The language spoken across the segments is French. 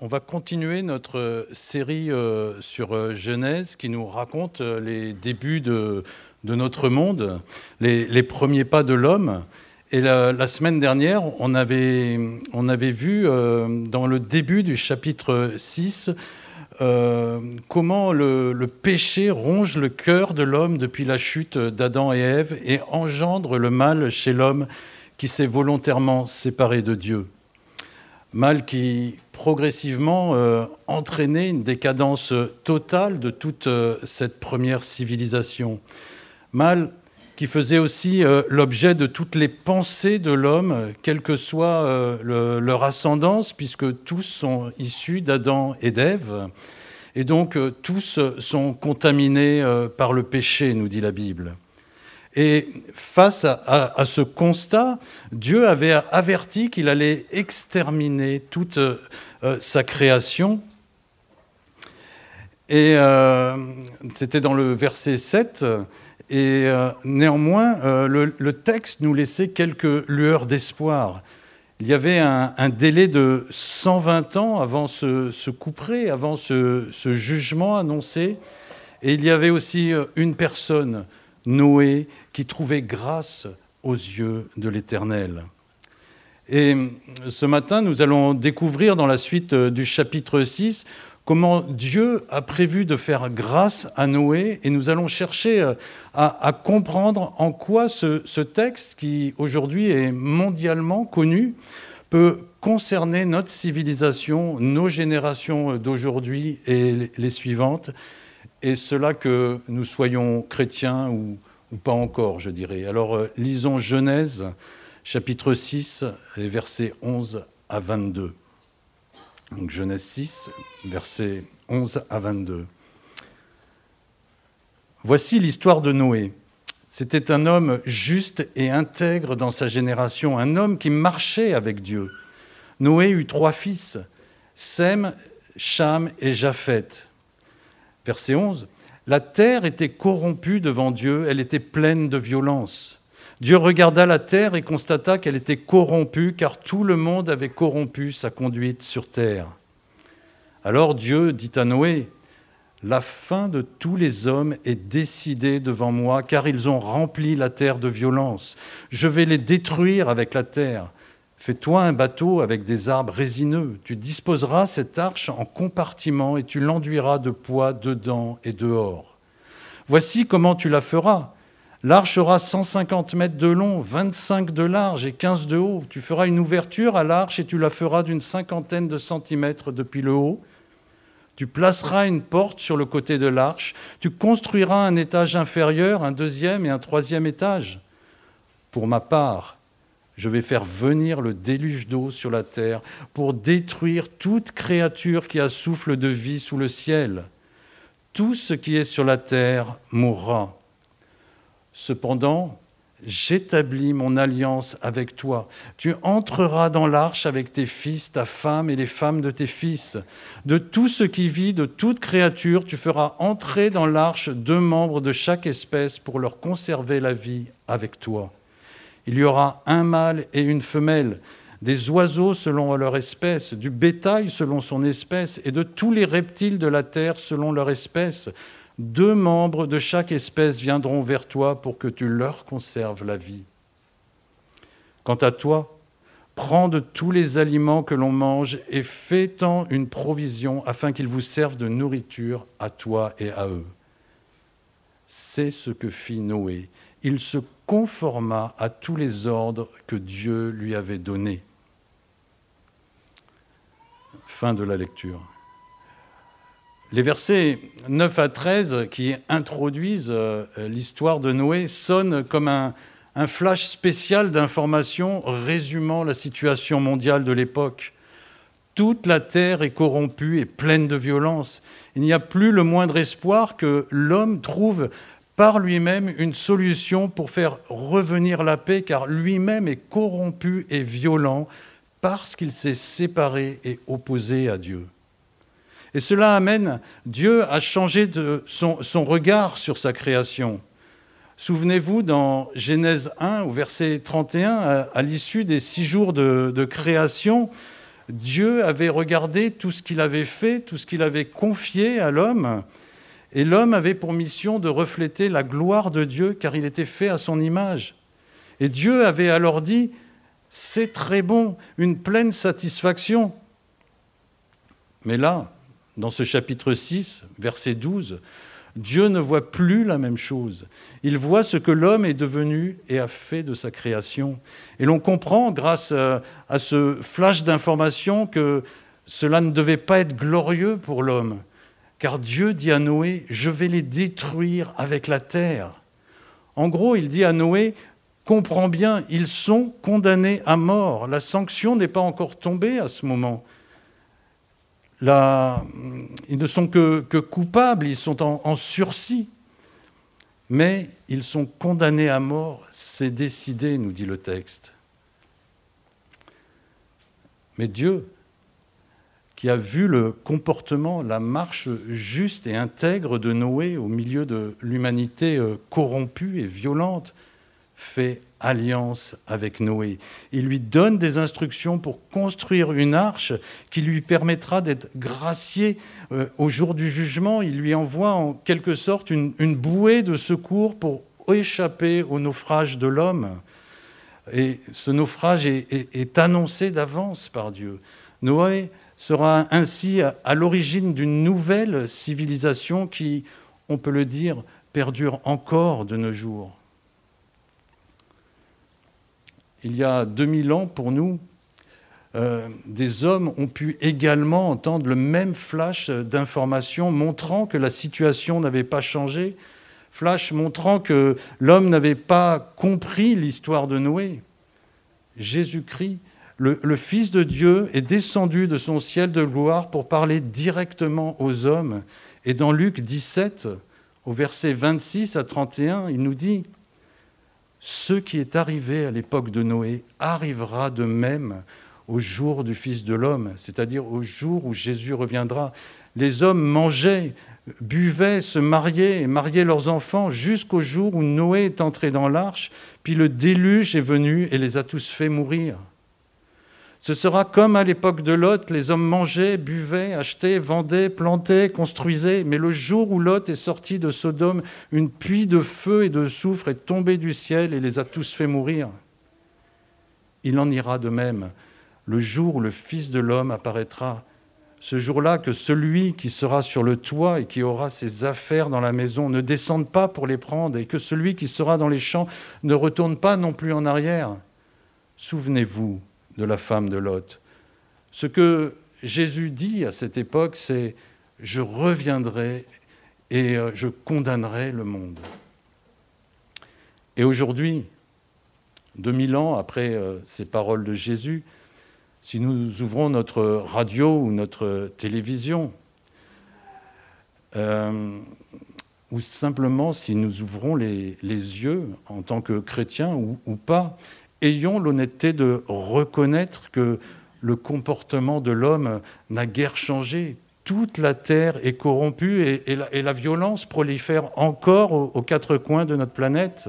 On va continuer notre série euh, sur euh, Genèse qui nous raconte euh, les débuts de, notre monde, les, premiers pas de l'homme. Et la, semaine dernière, on avait, on avait vu dans le début du chapitre 6 comment le, le, péché ronge le cœur de l'homme depuis la chute d'Adam et Ève et engendre le mal chez l'homme qui s'est volontairement séparé de Dieu. Mal qui progressivement euh, entraîné une décadence totale de toute euh, cette première civilisation. Mal qui faisait aussi euh, l'objet de toutes les pensées de l'homme, quelle que soit leur ascendance, puisque tous sont issus d'Adam et d'Ève, et donc tous sont contaminés par le péché, nous dit la Bible. Et face à, ce constat, Dieu avait averti qu'il allait exterminer toute sa création. Et euh, c'était dans le verset 7. Et euh, néanmoins, le, texte nous laissait quelques lueurs d'espoir. Il y avait un, délai de 120 ans avant ce, couperet, avant ce, jugement annoncé. Et il y avait aussi une personne, Noé, qui trouvait grâce aux yeux de l'Éternel. Et ce matin, nous allons découvrir dans la suite euh, du chapitre 6 comment Dieu a prévu de faire grâce à Noé et nous allons chercher euh, à, comprendre en quoi ce, texte, qui aujourd'hui est mondialement connu, peut concerner notre civilisation, nos générations d'aujourd'hui et les suivantes, et cela que nous soyons chrétiens ou, ou pas encore, je dirais. Alors euh, lisons Genèse chapitre 6, les versets 11 à 22. Donc Genèse 6, versets 11 à 22. Voici l'histoire de Noé. C'était un homme juste et intègre dans sa génération, un homme qui marchait avec Dieu. Noé eut trois fils, Sem, Cham et Japheth. Verset 11. La terre était corrompue devant Dieu, elle était pleine de violence. Dieu regarda la terre et constata qu'elle était corrompue, car tout le monde avait corrompu sa conduite sur terre. Alors Dieu dit à Noé, La fin de tous les hommes est décidée devant moi, car ils ont rempli la terre de violence. Je vais les détruire avec la terre. Fais-toi un bateau avec des arbres résineux. Tu disposeras cette arche en compartiments et tu l'enduiras de poids dedans et dehors. Voici comment tu la feras. L'arche aura 150 mètres de long, 25 de large et 15 de haut. Tu feras une ouverture à l'arche et tu la feras d'une cinquantaine de centimètres depuis le haut. Tu placeras une porte sur le côté de l'arche. Tu construiras un étage inférieur, un deuxième et un troisième étage. Pour ma part, je vais faire venir le déluge d'eau sur la terre pour détruire toute créature qui a souffle de vie sous le ciel. Tout ce qui est sur la terre mourra. Cependant, j'établis mon alliance avec toi. Tu entreras dans l'arche avec tes fils, ta femme et les femmes de tes fils. De tout ce qui vit, de toute créature, tu feras entrer dans l'arche deux membres de chaque espèce pour leur conserver la vie avec toi. Il y aura un mâle et une femelle, des oiseaux selon leur espèce, du bétail selon son espèce, et de tous les reptiles de la terre selon leur espèce deux membres de chaque espèce viendront vers toi pour que tu leur conserves la vie. Quant à toi, prends de tous les aliments que l'on mange et fais-en une provision afin qu'ils vous servent de nourriture à toi et à eux. C'est ce que fit Noé. Il se conforma à tous les ordres que Dieu lui avait donnés. Fin de la lecture. Les versets 9 à 13 qui introduisent euh, l'histoire de Noé sonnent comme un, flash spécial d'informations résumant la situation mondiale de l'époque. Toute la terre est corrompue et pleine de violence. Il n'y a plus le moindre espoir que l'homme trouve par lui-même une solution pour faire revenir la paix, car lui-même est corrompu et violent parce qu'il s'est séparé et opposé à Dieu. Et cela amène Dieu à changer son, regard sur sa création. Souvenez-vous, dans Genèse 1, au verset 31, à, l'issue des six jours de, création, Dieu avait regardé tout ce qu'il avait fait, tout ce qu'il avait confié à l'homme, et l'homme avait pour mission de refléter la gloire de Dieu, car il était fait à son image. Et Dieu avait alors dit, c'est très bon, une pleine satisfaction. Mais là, dans ce chapitre 6, verset 12, Dieu ne voit plus la même chose. Il voit ce que l'homme est devenu et a fait de sa création. Et l'on comprend, grâce à ce flash d'information, que cela ne devait pas être glorieux pour l'homme. Car Dieu dit à Noé, je vais les détruire avec la terre. En gros, il dit à Noé, comprends bien, ils sont condamnés à mort. La sanction n'est pas encore tombée à ce moment ils ne sont que, coupables, ils sont en, sursis, mais ils sont condamnés à mort, c'est décidé, nous dit le texte. Mais Dieu, qui a vu le comportement, la marche juste et intègre de Noé au milieu de l'humanité euh, corrompue et violente, fait alliance avec Noé. Il lui donne des instructions pour construire une arche qui lui permettra d'être gracié euh, au jour du jugement. Il lui envoie en quelque sorte une, bouée de secours pour échapper au naufrage de l'homme. Et ce naufrage est, annoncé d'avance par Dieu. Noé sera ainsi à l'origine d'une nouvelle civilisation qui, on peut le dire, perdure encore de nos jours il y a 2000 ans pour nous, euh, des hommes ont pu également entendre le même flash d'informations montrant que la situation n'avait pas changé, flash montrant que l'homme n'avait pas compris l'histoire de Noé. Jésus-Christ, le, le, Fils de Dieu, est descendu de son ciel de gloire pour parler directement aux hommes. Et dans Luc 17, au verset 26 à 31, il nous dit, ce qui est arrivé à l'époque de Noé arrivera de même au jour du Fils de l'homme, c'est-à-dire au jour où Jésus reviendra. Les hommes mangeaient, buvaient, se mariaient et mariaient leurs enfants jusqu'au jour où Noé est entré dans l'arche, puis le déluge est venu et les a tous fait mourir. Ce sera comme à l'époque de Lot, les hommes mangeaient, buvaient, achetaient, vendaient, plantaient, construisaient, mais le jour où Lot est sorti de Sodome, une pluie de feu et de soufre est tombée du ciel et les a tous fait mourir. Il en ira de même le jour où le Fils de l'homme apparaîtra. Ce jour-là, que celui qui sera sur le toit et qui aura ses affaires dans la maison ne descende pas pour les prendre, et que celui qui sera dans les champs ne retourne pas non plus en arrière. Souvenez-vous de la femme de Lot. Ce que Jésus dit à cette époque, c'est Je reviendrai et euh, je condamnerai le monde. Et aujourd'hui, 2000 ans après euh, ces paroles de Jésus, si nous ouvrons notre radio ou notre télévision, euh, ou simplement si nous ouvrons les, yeux en tant que chrétiens ou pas, ayons l'honnêteté de reconnaître que le comportement de l'homme n'a guère changé. Toute la terre est corrompue et, la, violence prolifère encore aux, quatre coins de notre planète.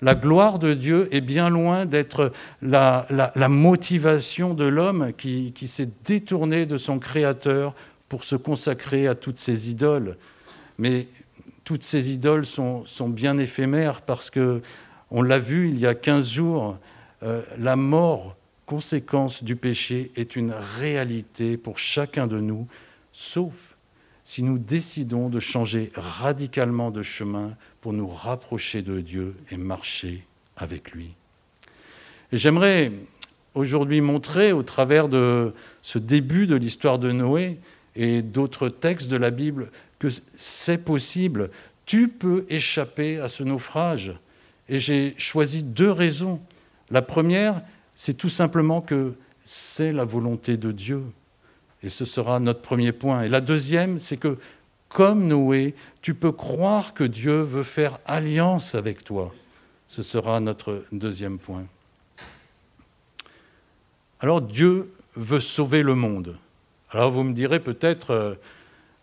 La gloire de Dieu est bien loin d'être la, motivation de l'homme qui, s'est détourné de son Créateur pour se consacrer à toutes ces idoles. Mais toutes ces idoles sont bien éphémères parce que on l'a vu il y a 15 jours, euh, la mort, conséquence du péché, est une réalité pour chacun de nous, sauf si nous décidons de changer radicalement de chemin pour nous rapprocher de Dieu et marcher avec lui. J'aimerais aujourd'hui montrer, au travers de ce début de l'histoire de Noé et d'autres textes de la Bible, que c'est possible. Tu peux échapper à ce naufrage. Et j'ai choisi deux raisons. La première, c'est tout simplement que c'est la volonté de Dieu. Et ce sera notre premier point. Et la deuxième, c'est que comme Noé, tu peux croire que Dieu veut faire alliance avec toi. Ce sera notre deuxième point. Alors Dieu veut sauver le monde. Alors vous me direz peut-être, euh,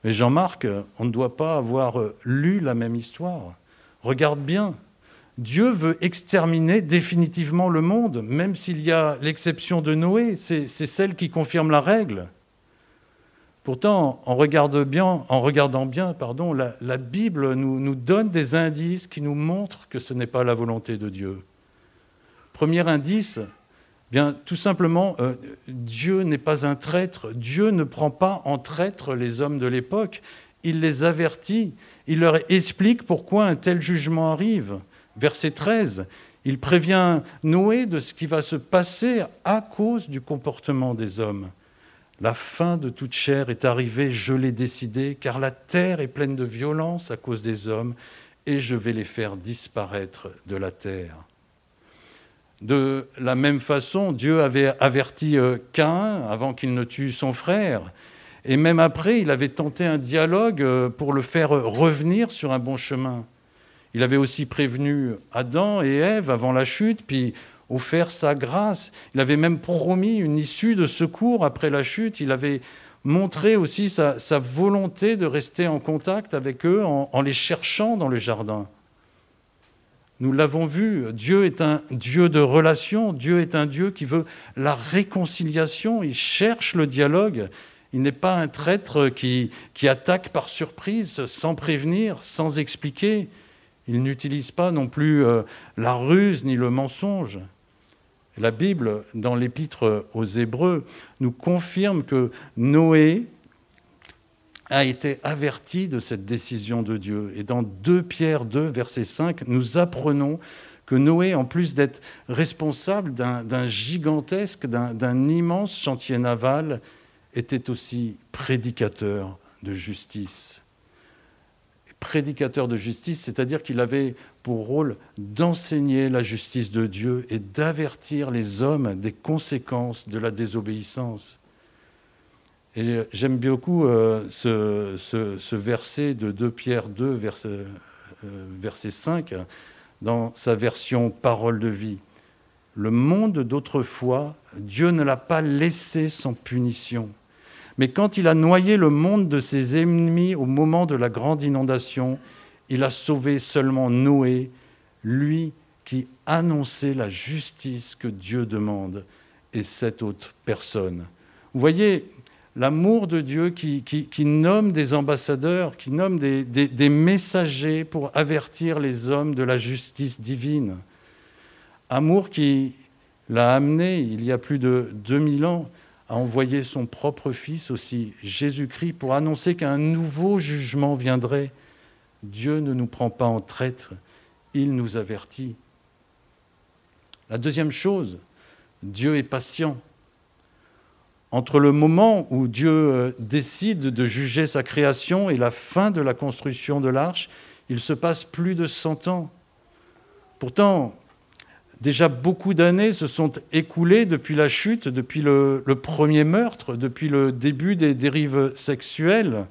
mais Jean-Marc, on ne doit pas avoir lu la même histoire. Regarde bien, Dieu veut exterminer définitivement le monde, même s'il y a l'exception de Noé, c'est celle qui confirme la règle. Pourtant, en, regardant bien, pardon, la, Bible nous, donne des indices qui nous montrent que ce n'est pas la volonté de Dieu. Premier indice, bien tout simplement, euh, Dieu n'est pas un traître. Dieu ne prend pas en traître les hommes de l'époque. Il les avertit. Il leur explique pourquoi un tel jugement arrive. Verset 13, il prévient Noé de ce qui va se passer à cause du comportement des hommes. La fin de toute chair est arrivée, je l'ai décidé, car la terre est pleine de violence à cause des hommes, et je vais les faire disparaître de la terre. De la même façon, Dieu avait averti euh, Caïn avant qu'il ne tue son frère, et même après, il avait tenté un dialogue euh, pour le faire revenir sur un bon chemin. Il avait aussi prévenu Adam et Ève avant la chute, puis offert sa grâce. Il avait même promis une issue de secours après la chute. Il avait montré aussi sa, volonté de rester en contact avec eux en, les cherchant dans le jardin. Nous l'avons vu, Dieu est un Dieu de relation, Dieu est un Dieu qui veut la réconciliation, il cherche le dialogue, il n'est pas un traître qui, qui, attaque par surprise, sans prévenir, sans expliquer. Il n'utilise pas non plus euh, la ruse ni le mensonge. La Bible, dans l'épître aux Hébreux, nous confirme que Noé a été averti de cette décision de Dieu. Et dans 2 Pierre 2, verset 5, nous apprenons que Noé, en plus d'être responsable d'un gigantesque, d'un immense chantier naval, était aussi prédicateur de justice. Prédicateur de justice, c'est-à-dire qu'il avait pour rôle d'enseigner la justice de Dieu et d'avertir les hommes des conséquences de la désobéissance. Et j'aime beaucoup euh, ce, verset de 2 Pierre 2, verset, euh, verset 5, dans sa version parole de vie. Le monde d'autrefois, Dieu ne l'a pas laissé sans punition. Mais quand il a noyé le monde de ses ennemis au moment de la grande inondation, il a sauvé seulement Noé, lui qui annonçait la justice que Dieu demande, et cette autre personne. Vous voyez l'amour de Dieu qui, nomme des ambassadeurs, qui nomme des, des, messagers pour avertir les hommes de la justice divine. Amour qui l'a amené, il y a plus de 2000 ans, à envoyer son propre Fils aussi, Jésus-Christ, pour annoncer qu'un nouveau jugement viendrait Dieu ne nous prend pas en traître, il nous avertit. La deuxième chose, Dieu est patient. Entre le moment où Dieu euh, décide de juger sa création et la fin de la construction de l'arche, il se passe plus de 100 ans. Pourtant, déjà beaucoup d'années se sont écoulées depuis la chute, depuis le, premier meurtre, depuis le début des dérives sexuelles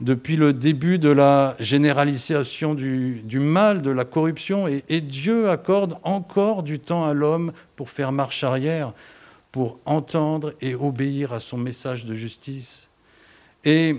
depuis le début de la généralisation du, mal, de la corruption, et, Dieu accorde encore du temps à l'homme pour faire marche arrière, pour entendre et obéir à son message de justice. Et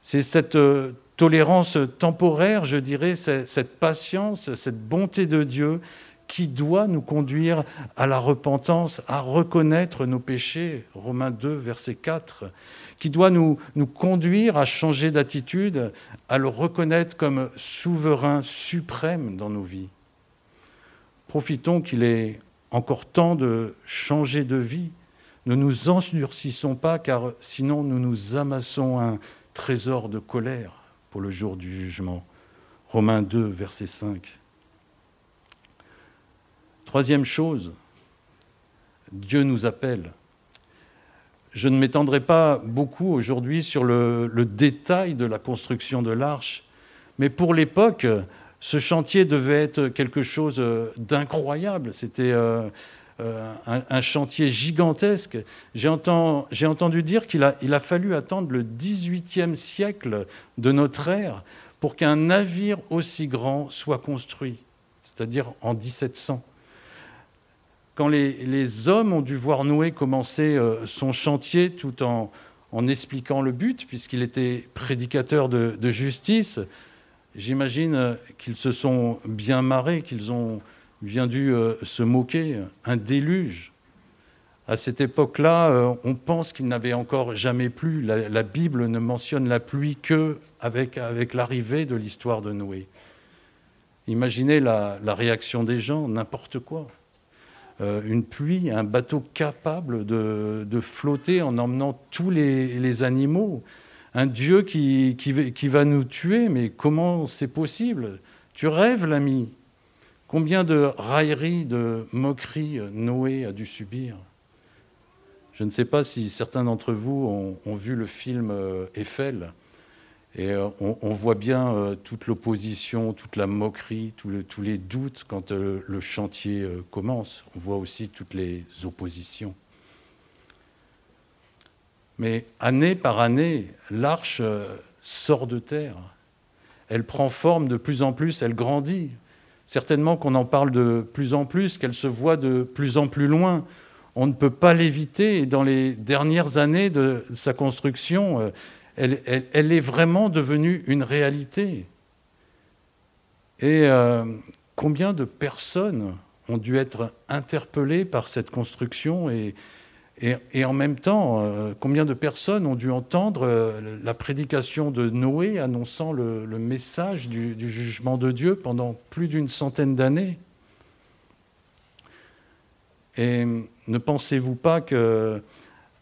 c'est cette euh, tolérance temporaire, je dirais, cette patience, cette bonté de Dieu qui doit nous conduire à la repentance, à reconnaître nos péchés. Romains 2, verset 4 qui doit nous, nous conduire à changer d'attitude, à le reconnaître comme souverain suprême dans nos vies. Profitons qu'il est encore temps de changer de vie. Ne nous endurcissons pas, car sinon nous nous amassons un trésor de colère pour le jour du jugement. Romains 2, verset 5. Troisième chose, Dieu nous appelle je ne m'étendrai pas beaucoup aujourd'hui sur le, détail de la construction de l'arche, mais pour l'époque, ce chantier devait être quelque chose d'incroyable. C'était euh, euh, un, chantier gigantesque. J'ai entendu, dire qu'il a, a fallu attendre le XVIIIe siècle de notre ère pour qu'un navire aussi grand soit construit, c'est-à-dire en 1700 quand les, hommes ont dû voir Noé commencer euh, son chantier tout en, expliquant le but, puisqu'il était prédicateur de, justice, j'imagine qu'ils se sont bien marrés, qu'ils ont bien dû se moquer. Un déluge. À cette époque-là, on pense qu'il n'avait encore jamais plu. La, Bible ne mentionne la pluie que avec l'arrivée de l'histoire de Noé. Imaginez la, réaction des gens, n'importe quoi. Euh, une pluie, un bateau capable de, flotter en emmenant tous les, animaux. Un Dieu qui, va nous tuer, mais comment c'est possible? Tu rêves, l'ami? Combien de railleries, de moqueries Noé a dû subir? Je ne sais pas si certains d'entre vous ont, vu le film euh, Eiffel. Et euh, on, voit bien euh, toute l'opposition, toute la moquerie, tous les doutes quand euh, le chantier commence. On voit aussi toutes les oppositions. Mais année par année, l'arche sort de terre. Elle prend forme de plus en plus, elle grandit. Certainement qu'on en parle de plus en plus, qu'elle se voit de plus en plus loin. On ne peut pas l'éviter. Et dans les dernières années de sa construction, elle, est vraiment devenue une réalité. Et euh, combien de personnes ont dû être interpellées par cette construction et, en même temps, euh, combien de personnes ont dû entendre euh, la prédication de Noé annonçant le, message du, jugement de Dieu pendant plus d'une centaine d'années? Et ne pensez-vous pas que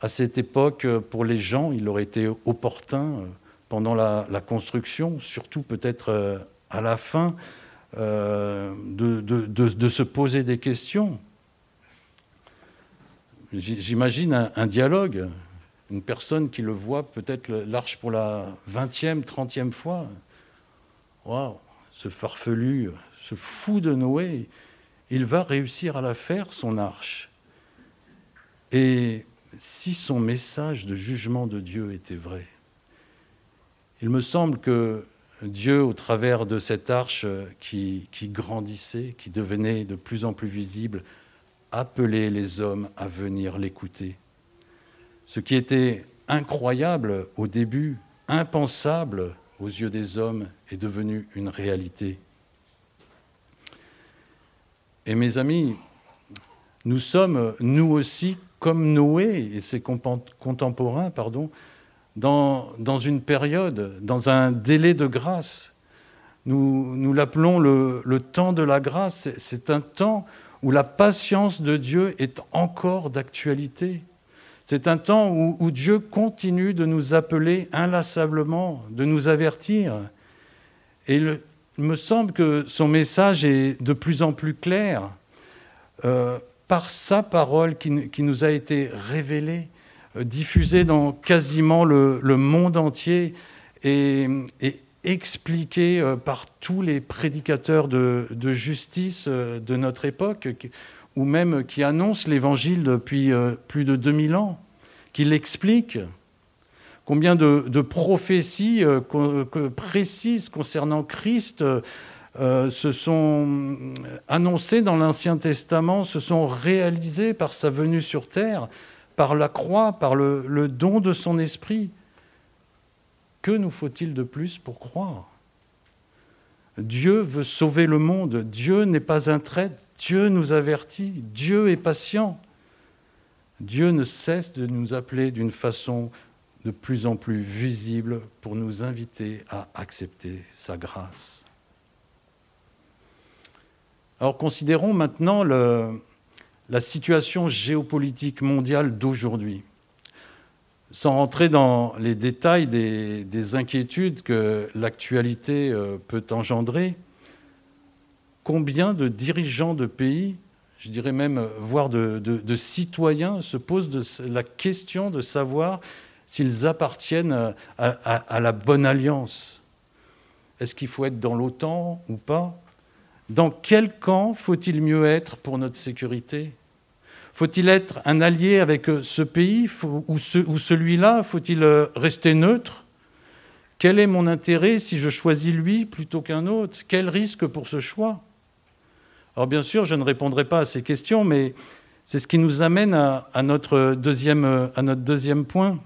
à cette époque, pour les gens, il aurait été opportun, euh, pendant la, construction, surtout peut-être euh, à la fin, euh, de, se poser des questions. J'imagine un, dialogue, une personne qui le voit peut-être l'arche pour la 20e, 30e fois. Waouh, ce farfelu, ce fou de Noé, il va réussir à la faire, son arche. Et si son message de jugement de Dieu était vrai. Il me semble que Dieu, au travers de cette arche qui, grandissait, qui devenait de plus en plus visible, appelait les hommes à venir l'écouter. Ce qui était incroyable au début, impensable aux yeux des hommes, est devenu une réalité. Et mes amis, nous sommes, nous aussi, comme Noé et ses contemporains, pardon, dans, dans une période, dans un délai de grâce. Nous, nous l'appelons le, le, temps de la grâce. C'est un temps où la patience de Dieu est encore d'actualité. C'est un temps où, où, Dieu continue de nous appeler inlassablement, de nous avertir. Et il me semble que son message est de plus en plus clair. Euh, par sa parole qui, nous a été révélée, euh, diffusée dans quasiment le, monde entier et, expliquée euh, par tous les prédicateurs de, justice euh, de notre époque, ou même qui annoncent l'Évangile depuis plus de 2000 ans, qui l'expliquent. Combien de, prophéties précises concernant Christ euh, se sont annoncés dans l'Ancien Testament, se sont réalisés par sa venue sur terre, par la croix, par le, don de son esprit. Que nous faut-il de plus pour croire? Dieu veut sauver le monde, Dieu n'est pas un traître, Dieu nous avertit, Dieu est patient. Dieu ne cesse de nous appeler d'une façon de plus en plus visible pour nous inviter à accepter sa grâce. Alors considérons maintenant la situation géopolitique mondiale d'aujourd'hui. Sans rentrer dans les détails des, inquiétudes que l'actualité euh, peut engendrer, combien de dirigeants de pays, je dirais même voire de, citoyens, se posent la question de savoir s'ils appartiennent à la bonne alliance? Est-ce qu'il faut être dans l'OTAN ou pas? Dans quel camp faut-il mieux être pour notre sécurité? Faut-il être un allié avec euh, ce pays ou celui-là? Faut-il euh, rester neutre? Quel est mon intérêt si je choisis lui plutôt qu'un autre? Quel risque pour ce choix? Alors bien sûr, je ne répondrai pas à ces questions, mais c'est ce qui nous amène à, notre, deuxième, à notre deuxième point.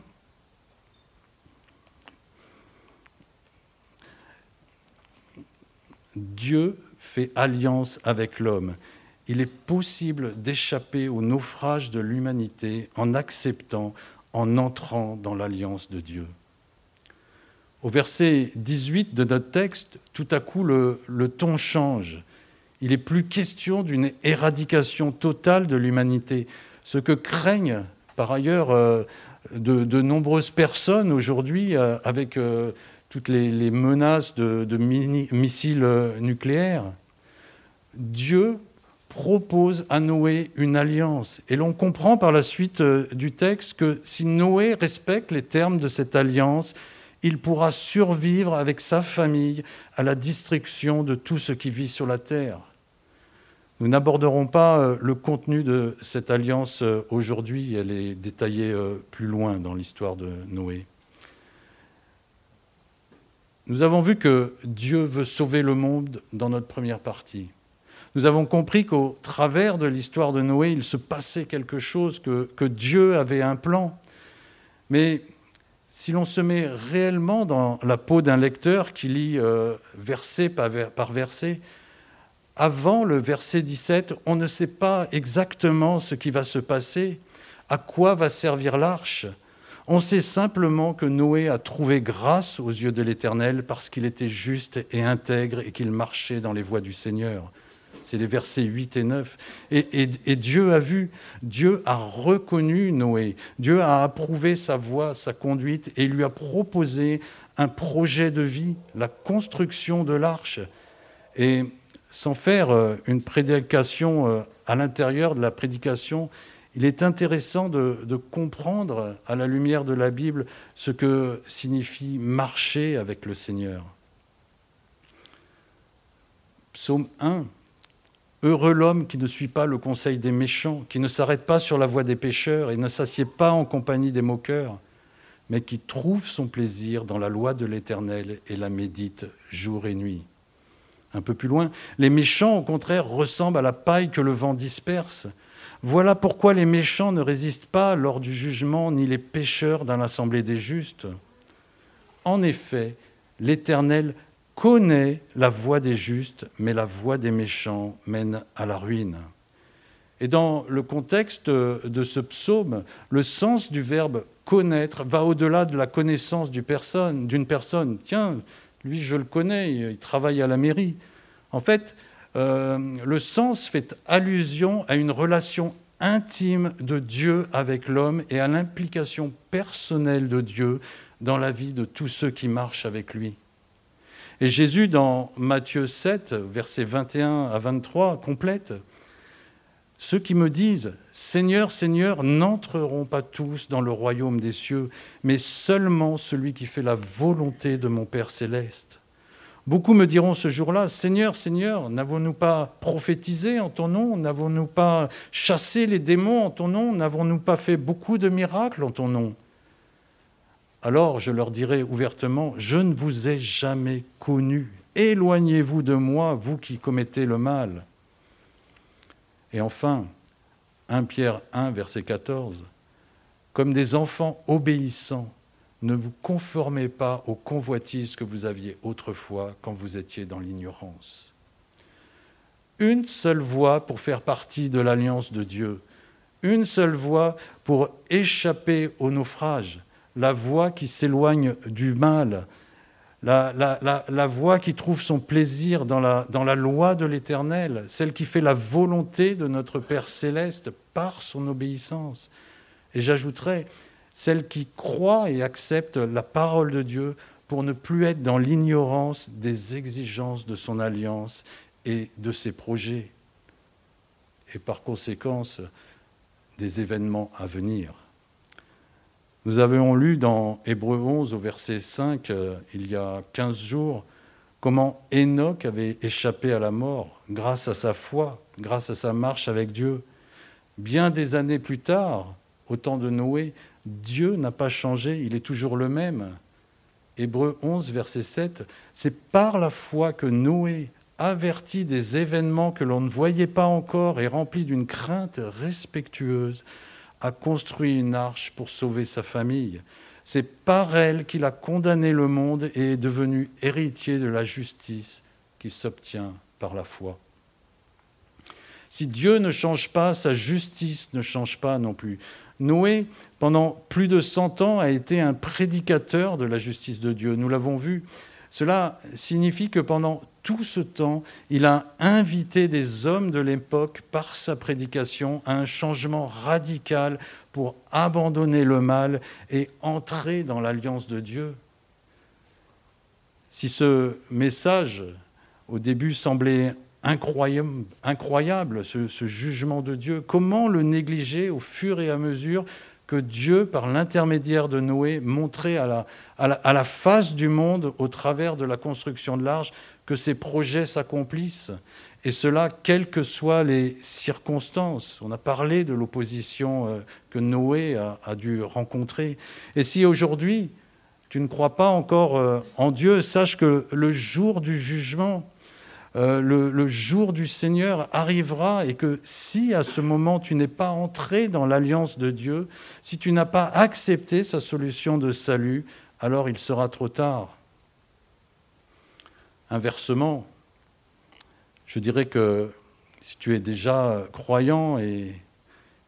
Dieu fait alliance avec l'homme. Il est possible d'échapper au naufrage de l'humanité en acceptant, en entrant dans l'alliance de Dieu. Au verset 18 de notre texte, tout à coup, le, ton change. Il n'est plus question d'une éradication totale de l'humanité. Ce que craignent par ailleurs euh, de, nombreuses personnes aujourd'hui euh, avec euh, toutes les, menaces de, missiles nucléaires, Dieu propose à Noé une alliance. Et l'on comprend par la suite du texte que si Noé respecte les termes de cette alliance, il pourra survivre avec sa famille à la destruction de tout ce qui vit sur la terre. Nous n'aborderons pas euh, le contenu de cette alliance euh, aujourd'hui, elle est détaillée euh, plus loin dans l'histoire de Noé. Nous avons vu que Dieu veut sauver le monde dans notre première partie. Nous avons compris qu'au travers de l'histoire de Noé, il se passait quelque chose, que, Dieu avait un plan. Mais si l'on se met réellement dans la peau d'un lecteur qui lit euh, verset par verset, avant le verset 17, on ne sait pas exactement ce qui va se passer, à quoi va servir l'arche. On sait simplement que Noé a trouvé grâce aux yeux de l'Éternel parce qu'il était juste et intègre et qu'il marchait dans les voies du Seigneur. C'est les versets 8 et 9. Et, Dieu a vu, Dieu a reconnu Noé, Dieu a approuvé sa voie, sa conduite, et lui a proposé un projet de vie, la construction de l'arche. Et sans faire euh, une prédication euh, à l'intérieur de la prédication, il est intéressant de, comprendre à la lumière de la Bible ce que signifie marcher avec le Seigneur. Psaume 1, Heureux l'homme qui ne suit pas le conseil des méchants, qui ne s'arrête pas sur la voie des pécheurs et ne s'assied pas en compagnie des moqueurs, mais qui trouve son plaisir dans la loi de l'Éternel et la médite jour et nuit. Un peu plus loin, les méchants, au contraire, ressemblent à la paille que le vent disperse. Voilà pourquoi les méchants ne résistent pas lors du jugement, ni les pécheurs dans l'assemblée des justes. En effet, l'Éternel connaît la voie des justes, mais la voie des méchants mène à la ruine. Et dans le contexte de ce psaume, le sens du verbe connaître va au-delà de la connaissance d'une personne, personne. Tiens, lui, je le connais, il travaille à la mairie. En fait, euh, le sens fait allusion à une relation intime de Dieu avec l'homme et à l'implication personnelle de Dieu dans la vie de tous ceux qui marchent avec lui. Et Jésus, dans Matthieu 7, versets 21 à 23, complète Ceux qui me disent Seigneur, Seigneur, n'entreront pas tous dans le royaume des cieux, mais seulement celui qui fait la volonté de mon Père céleste. Beaucoup me diront ce jour-là, Seigneur, Seigneur, n'avons-nous pas prophétisé en ton nom? N'avons-nous pas chassé les démons en ton nom? N'avons-nous pas fait beaucoup de miracles en ton nom? Alors je leur dirai ouvertement, je ne vous ai jamais connu. Éloignez-vous de moi, vous qui commettez le mal. Et enfin, 1 Pierre 1, verset 14, comme des enfants obéissants, ne vous conformez pas aux convoitises que vous aviez autrefois quand vous étiez dans l'ignorance. Une seule voie pour faire partie de l'alliance de Dieu, une seule voie pour échapper au naufrage, la voix qui s'éloigne du mal, la, voix qui trouve son plaisir dans la, dans la loi de l'Éternel, celle qui fait la volonté de notre Père céleste par son obéissance. Et j'ajouterai, celle qui croit et accepte la parole de Dieu pour ne plus être dans l'ignorance des exigences de son alliance et de ses projets, et par conséquence des événements à venir. Nous avions lu dans Hébreu 11 au verset 5, euh, il y a 15 jours, comment Enoch avait échappé à la mort grâce à sa foi, grâce à sa marche avec Dieu. Bien des années plus tard, au temps de Noé, Dieu n'a pas changé, il est toujours le même. Hébreu 11, verset 7, c'est par la foi que Noé, averti des événements que l'on ne voyait pas encore et rempli d'une crainte respectueuse, a construit une arche pour sauver sa famille. C'est par elle qu'il a condamné le monde et est devenu héritier de la justice qui s'obtient par la foi. Si Dieu ne change pas, sa justice ne change pas non plus. Noé, pendant plus de 100 ans, a été un prédicateur de la justice de Dieu. Nous l'avons vu. Cela signifie que pendant tout ce temps, il a invité des hommes de l'époque par sa prédication à un changement radical pour abandonner le mal et entrer dans l'alliance de Dieu. Si ce message, au début, semblait incroyable, ce, jugement de Dieu. Comment le négliger au fur et à mesure que Dieu, par l'intermédiaire de Noé, montrait à la, face du monde, au travers de la construction de l'arche, que ses projets s'accomplissent? Et cela, quelles que soient les circonstances. On a parlé de l'opposition euh, que Noé a, a, dû rencontrer. Et si aujourd'hui, tu ne crois pas encore euh, en Dieu, sache que le jour du jugement, euh, le, jour du Seigneur arrivera et que si à ce moment tu n'es pas entré dans l'alliance de Dieu, si tu n'as pas accepté sa solution de salut, alors il sera trop tard. Inversement, je dirais que si tu es déjà croyant et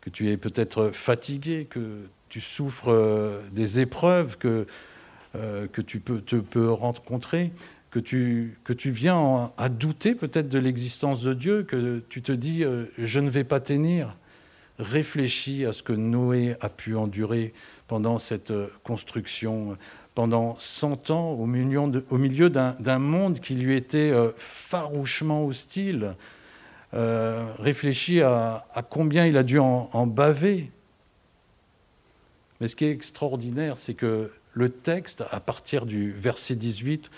que tu es peut-être fatigué, que tu souffres euh, des épreuves que, euh, que tu peux, te peux rencontrer, que tu, que tu viens à douter peut-être de l'existence de Dieu, que tu te dis euh, je ne vais pas tenir, réfléchis à ce que Noé a pu endurer pendant cette euh, construction, pendant 100 ans, au milieu, d'un monde qui lui était euh, farouchement hostile. réfléchis à, combien il a dû en baver. Mais ce qui est extraordinaire, c'est que le texte, à partir du verset 18,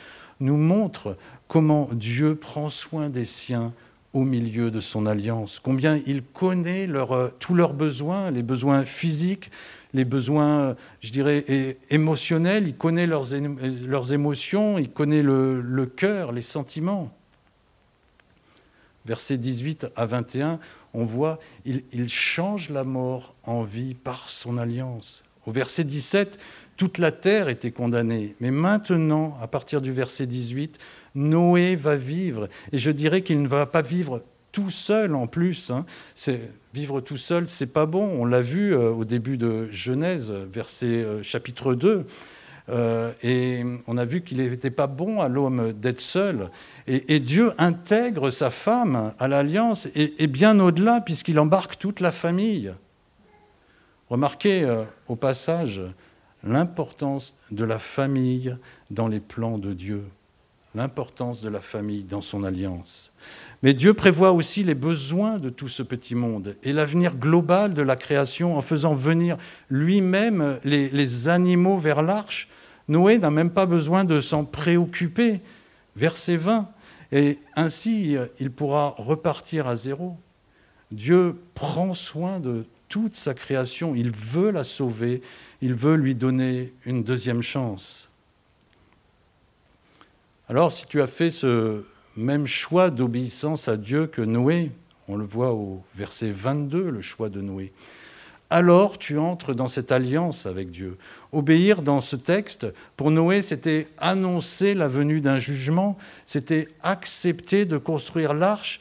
nous montre comment Dieu prend soin des siens au milieu de son alliance, combien il connaît euh, tous leurs besoins, les besoins physiques, les besoins, je dirais, émotionnels, il connaît leurs, leurs émotions, il connaît le, cœur, les sentiments. Versets 18 à 21, on voit, il, il change la mort en vie par son alliance. Au verset 17, toute la terre était condamnée. Mais maintenant, à partir du verset 18, Noé va vivre. Et je dirais qu'il ne va pas vivre tout seul en plus. Hein. vivre tout seul, c'est pas bon. On l'a vu euh, au début de Genèse, verset euh, chapitre 2. Euh, et on a vu qu'il n'était pas bon à l'homme d'être seul. Et, Dieu intègre sa femme à l'alliance, et, bien au-delà, puisqu'il embarque toute la famille. Remarquez au passage l'importance de la famille dans les plans de Dieu, l'importance de la famille dans son alliance. Mais Dieu prévoit aussi les besoins de tout ce petit monde et l'avenir global de la création en faisant venir lui-même les, animaux vers l'arche. Noé n'a même pas besoin de s'en préoccuper. Verset 20. Et ainsi, il pourra repartir à zéro. Dieu prend soin de toute sa création, il veut la sauver il veut lui donner une deuxième chance. Alors si tu as fait ce même choix d'obéissance à Dieu que Noé, on le voit au verset 22, le choix de Noé, alors tu entres dans cette alliance avec Dieu. Obéir dans ce texte, pour Noé, c'était annoncer la venue d'un jugement, c'était accepter de construire l'arche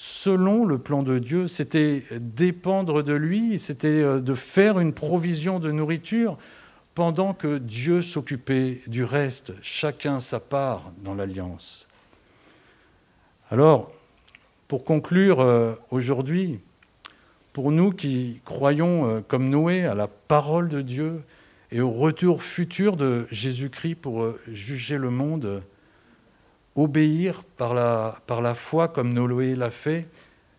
selon le plan de Dieu, c'était dépendre de lui, c'était euh, de faire une provision de nourriture pendant que Dieu s'occupait du reste, chacun sa part dans l'alliance. Alors, pour conclure euh, aujourd'hui, pour nous qui croyons euh, comme Noé à la parole de Dieu et au retour futur de Jésus-Christ pour juger le monde, obéir par la, par la foi comme Noé l'a fait,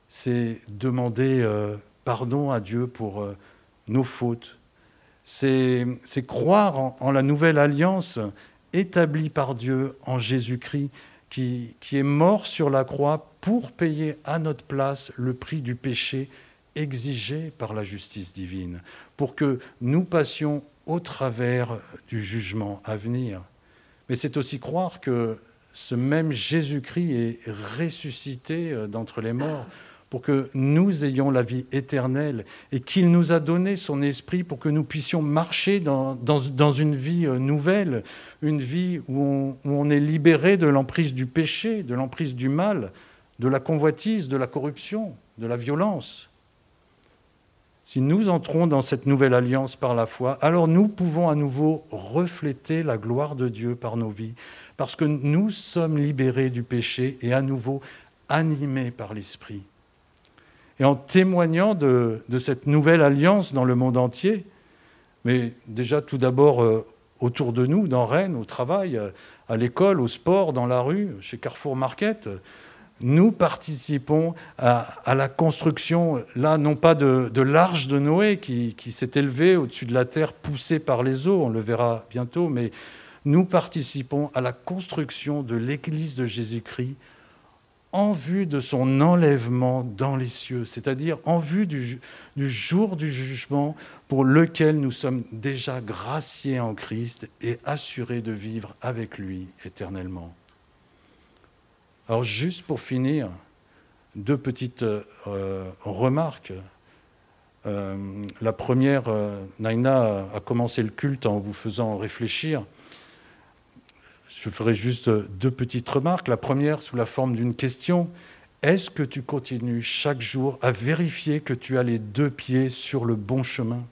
c'est demander euh, pardon à Dieu pour euh, nos fautes. C'est croire en, la nouvelle alliance établie par Dieu en Jésus-Christ, qui, qui est mort sur la croix pour payer à notre place le prix du péché exigé par la justice divine, pour que nous passions au travers du jugement à venir. Mais c'est aussi croire que ce même Jésus-Christ est ressuscité euh, d'entre les morts pour que nous ayons la vie éternelle et qu'il nous a donné son esprit pour que nous puissions marcher dans, une vie euh, nouvelle, une vie où on est libéré de l'emprise du péché, de l'emprise du mal, de la convoitise, de la corruption, de la violence. Si nous entrons dans cette nouvelle alliance par la foi, alors nous pouvons à nouveau refléter la gloire de Dieu par nos vies, parce que nous sommes libérés du péché et à nouveau animés par l'Esprit. Et en témoignant de, cette nouvelle alliance dans le monde entier, mais déjà tout d'abord euh, autour de nous, dans Rennes, au travail, euh, à l'école, au sport, dans la rue, chez Carrefour Market, nous participons à, la construction, là, non pas de, l'arche de Noé qui, qui s'est élevée au-dessus de la terre, poussée par les eaux, on le verra bientôt, mais nous participons à la construction de l'Église de Jésus-Christ en vue de son enlèvement dans les cieux, c'est-à-dire en vue du, jour du jugement pour lequel nous sommes déjà graciés en Christ et assurés de vivre avec lui éternellement. Alors juste pour finir, deux petites euh, remarques. Euh, la première, euh, Naina a commencé le culte en vous faisant réfléchir je ferai juste deux petites remarques. La première, sous la forme d'une question. Est-ce que tu continues chaque jour à vérifier que tu as les deux pieds sur le bon chemin?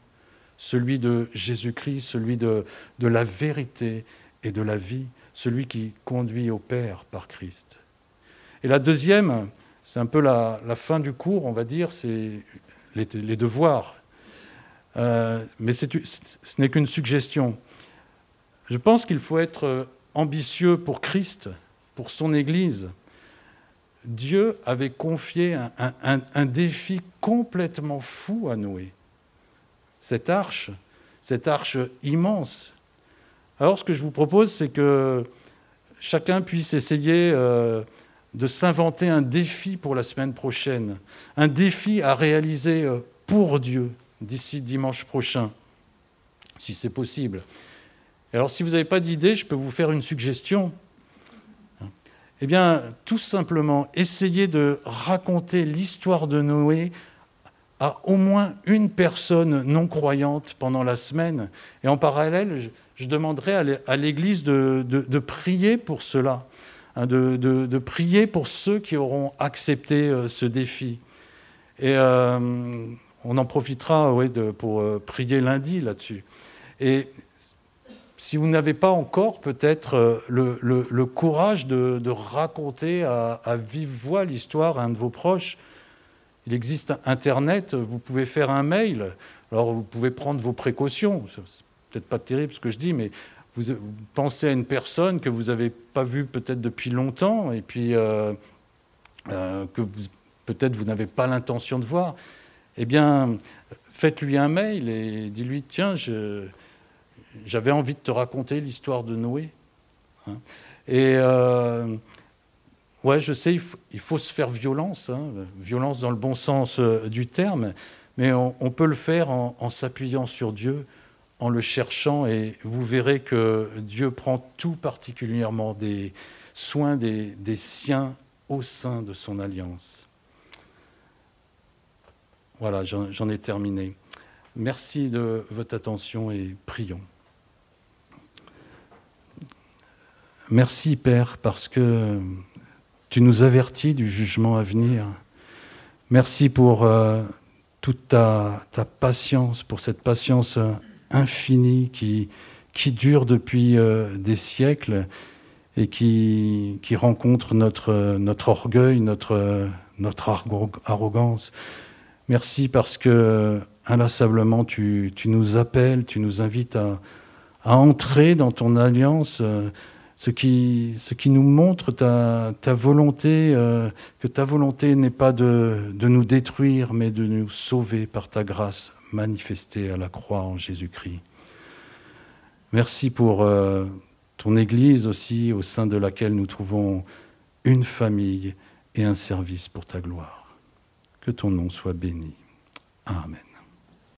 Celui de Jésus-Christ, celui de, de la vérité et de la vie, celui qui conduit au Père par Christ. Et la deuxième, c'est un peu la, fin du cours, on va dire, c'est les, devoirs. Euh, mais ce n'est qu'une suggestion. Je pense qu'il faut être ambitieux pour Christ, pour son Église, Dieu avait confié un, défi complètement fou à Noé. Cette arche, cette arche immense. Alors ce que je vous propose, c'est que chacun puisse essayer euh, de s'inventer un défi pour la semaine prochaine, un défi à réaliser euh, pour Dieu d'ici dimanche prochain, si c'est possible. Alors si vous n'avez pas d'idée, je peux vous faire une suggestion. Eh bien, tout simplement, essayez de raconter l'histoire de Noé à au moins une personne non croyante pendant la semaine. Et en parallèle, je, demanderai à l'Église de, prier pour cela, hein, de, prier pour ceux qui auront accepté euh, ce défi. Et euh, on en profitera pour euh, prier lundi là-dessus. Et si vous n'avez pas encore peut-être euh, le, courage de, raconter à, vive voix l'histoire à un de vos proches, il existe Internet, vous pouvez faire un mail, alors vous pouvez prendre vos précautions. C'est peut-être pas terrible ce que je dis, mais vous, pensez à une personne que vous n'avez pas vue peut-être depuis longtemps et puis euh, euh, que peut-être vous n'avez pas l'intention de voir. Eh bien, faites-lui un mail et dis-lui tiens, je j'avais envie de te raconter l'histoire de Noé. Hein. Et euh, ouais, je sais, il faut, se faire violence, hein, violence dans le bon sens euh, du terme, mais on, peut le faire en, s'appuyant sur Dieu, en le cherchant, et vous verrez que Dieu prend tout particulièrement des soins des, des siens au sein de son alliance. Voilà, j'en ai terminé. Merci de votre attention et prions. Merci Père parce que tu nous avertis du jugement à venir. Merci pour euh, toute ta, patience, pour cette patience infinie qui, dure depuis euh, des siècles et qui, rencontre notre, orgueil, notre, arrogance. Merci parce que inlassablement tu, nous appelles, tu nous invites à, à entrer dans ton alliance. Euh, ce qui, nous montre ta, volonté, euh, que ta volonté n'est pas de, de, nous détruire, mais de nous sauver par ta grâce manifestée à la croix en Jésus-Christ. Merci pour euh, ton Église aussi, au sein de laquelle nous trouvons une famille et un service pour ta gloire. Que ton nom soit béni. Amen.